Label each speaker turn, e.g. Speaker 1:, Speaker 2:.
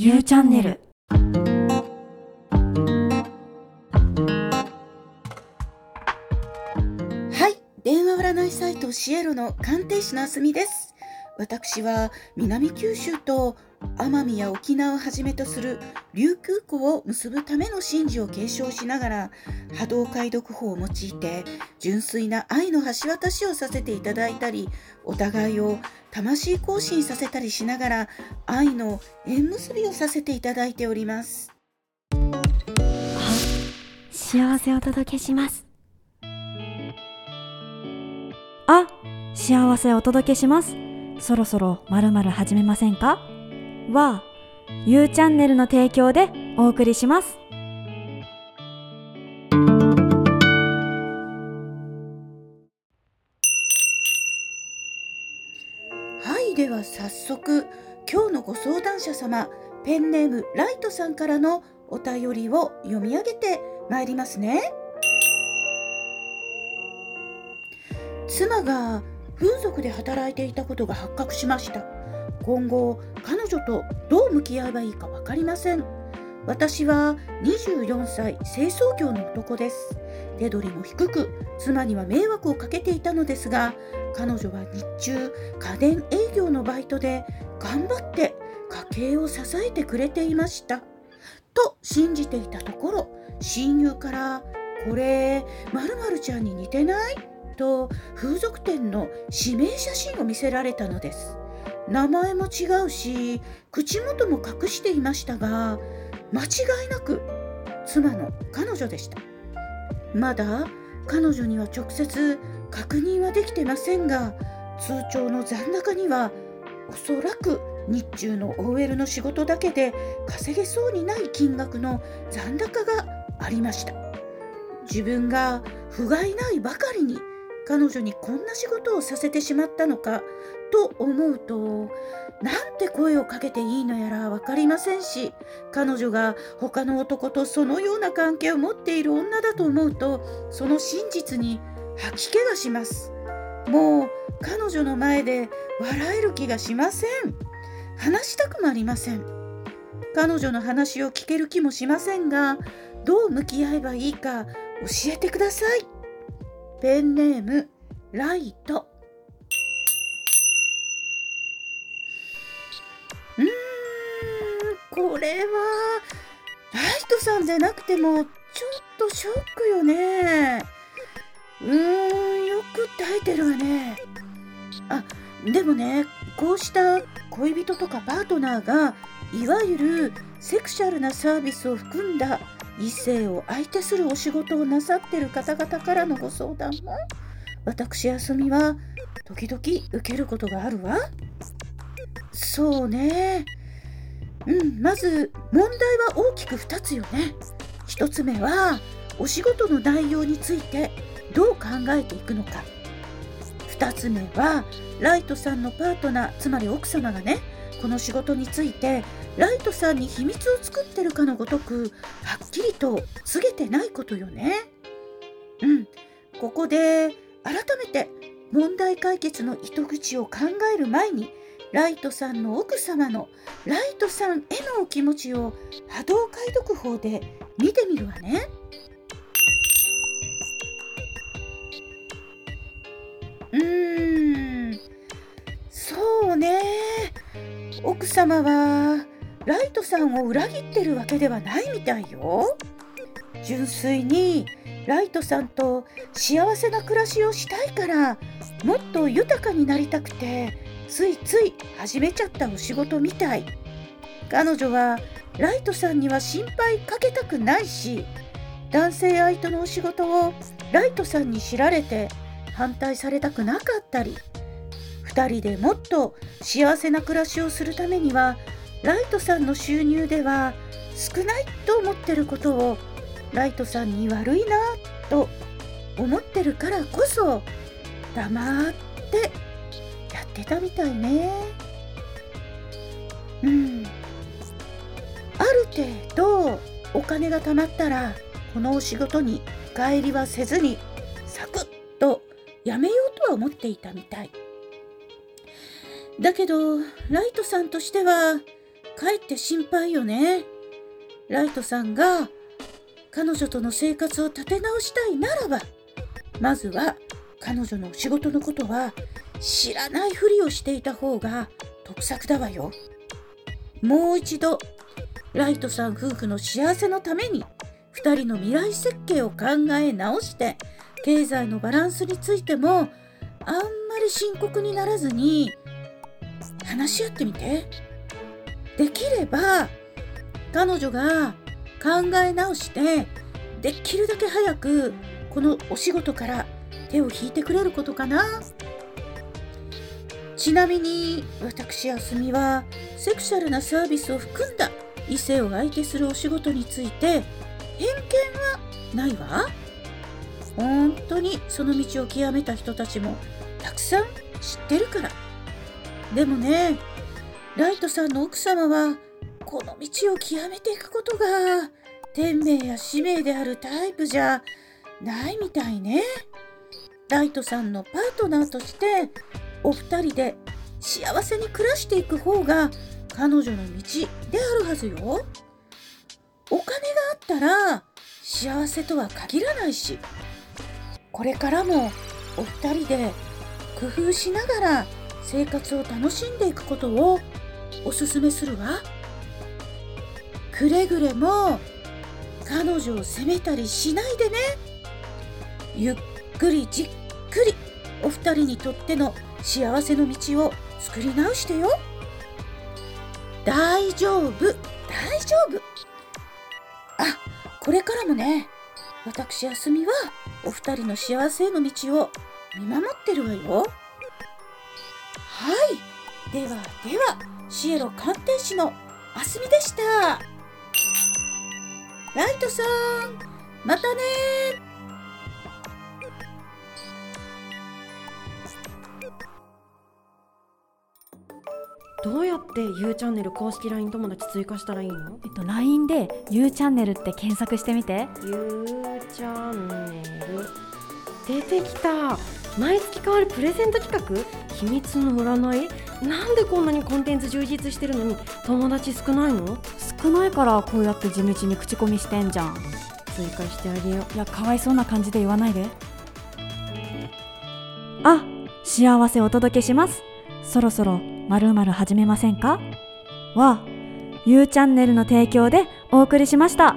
Speaker 1: ゆうチャンネル
Speaker 2: はい、電話占いサイトシエロの鑑定士のあすみです。私は南九州と奄美や沖縄をはじめとする琉球湖を結ぶための神事を継承しながら波動解読法を用いて純粋な愛の橋渡しをさせていただいたりお互いを魂更新させたりしながら愛の縁結びをさせていただいております。
Speaker 1: 幸せをお届けします。あ幸せをお届けします。そろそろまるまる始めませんか？はゆうチャンネルの提供でお送りします。
Speaker 2: はいでは早速今日のご相談者様ペンネームライトさんからのお便りを読み上げてまいりますね。妻が風俗で働いていたことが発覚しました。今後彼女とどう向き合えばいいか分かりません。私は24歳清掃業の男です。手取りも低く妻には迷惑をかけていたのですが彼女は日中家電営業のバイトで頑張って家計を支えてくれていました。と信じていたところ親友から「これ〇〇ちゃんに似てない?」と風俗店の指名写真を見せられたのです。名前も違うし口元も隠していましたが間違いなく妻の彼女でした。まだ彼女には直接確認はできてませんが通帳の残高にはおそらく日中の OL の仕事だけで稼げそうにない金額の残高がありました。自分が不甲斐ないばかりに彼女にこんな仕事をさせてしまったのかと思うとなんて声をかけていいのやら分かりませんし彼女が他の男とそのような関係を持っている女だと思うとその真実に吐き気がします。もう彼女の前で笑える気がしません。話したくもありません。彼女の話を聞ける気もしませんがどう向き合えばいいか教えてください。ペンネームライト。これはライトさんでなくてもちょっとショックよね。うーんよく耐えてるわね。あでもねこうした恋人とかパートナーがいわゆるセクシャルなサービスを含んだ異性を相手するお仕事をなさってる方々からのご相談も私あすみは時々受けることがあるわ。そうね。うんまず問題は大きく2つよね。1つ目はお仕事の内容についてどう考えていくのか。2つ目はライトさんのパートナーつまり奥様がねこの仕事についてライトさんに秘密を作ってるかのごとくはっきりと告げてないことよね。うん、ここで改めて問題解決の糸口を考える前にライトさんの奥様のライトさんへのお気持ちを波動解読法で見てみるわね。うーん。そうね。奥様はライトさんを裏切ってるわけではないみたいよ。純粋にライトさんと幸せな暮らしをしたいからもっと豊かになりたくてついつい始めちゃったお仕事みたい。彼女はライトさんには心配かけたくないし男性相手のお仕事をライトさんに知られて反対されたくなかったり。2人でもっと幸せな暮らしをするためにはライトさんの収入では少ないと思ってることをライトさんに悪いなと思ってるからこそ黙ってってたみたいね。うん。ある程度お金が貯まったらこのお仕事に帰りはせずにサクッとやめようとは思っていたみたい。だけどライトさんとしてはかえって心配よね。ライトさんが彼女との生活を立て直したいならば、まずは彼女の仕事のことは知らないふりをしていた方が得策だわよ。もう一度、ライトさん夫婦の幸せのために2人の未来設計を考え直して経済のバランスについてもあんまり深刻にならずに話し合ってみて。できれば彼女が考え直してできるだけ早くこのお仕事から手を引いてくれることかなちなみに私あすみはセクシャルなサービスを含んだ異性を相手するお仕事について偏見はないわ本当にその道を極めた人たちもたくさん知ってるからでもねライトさんの奥様はこの道を極めていくことが天命や使命であるタイプじゃないみたいね。ライトさんのパートナーとしてお二人で幸せに暮らしていく方が彼女の道であるはずよ。お金があったら幸せとは限らないし、これからもお二人で工夫しながら生活を楽しんでいくことをおすすめするわ。くれぐれも彼女を責めたりしないでねゆっくりじっくりお二人にとっての幸せの道を作り直してよ。大丈夫。大丈夫。あこれからもね。私あすみはお二人の幸せへの道を見守ってるわよ。はい。ではではシエロ鑑定士のあすみでした。ライトさん、またね
Speaker 3: どうやって U チャンネル公式 LINE 友達追加したらいいの？
Speaker 1: えっと LINE で U チャンネルって検索してみて
Speaker 3: ?U チャンネル。出てきた。毎月変わるプレゼント企画？秘密の占い？なんでこんなにコンテンツ充実してるのに友達少ないの？
Speaker 1: 少ないからこうやって地道に口コミしてんじゃん。
Speaker 3: 追加してあげよ
Speaker 1: いやかわいそうな感じで言わないで。あ幸せお届けします。そろそろまるまる始めませんか？はゆうチャンネルの提供でお送りしました。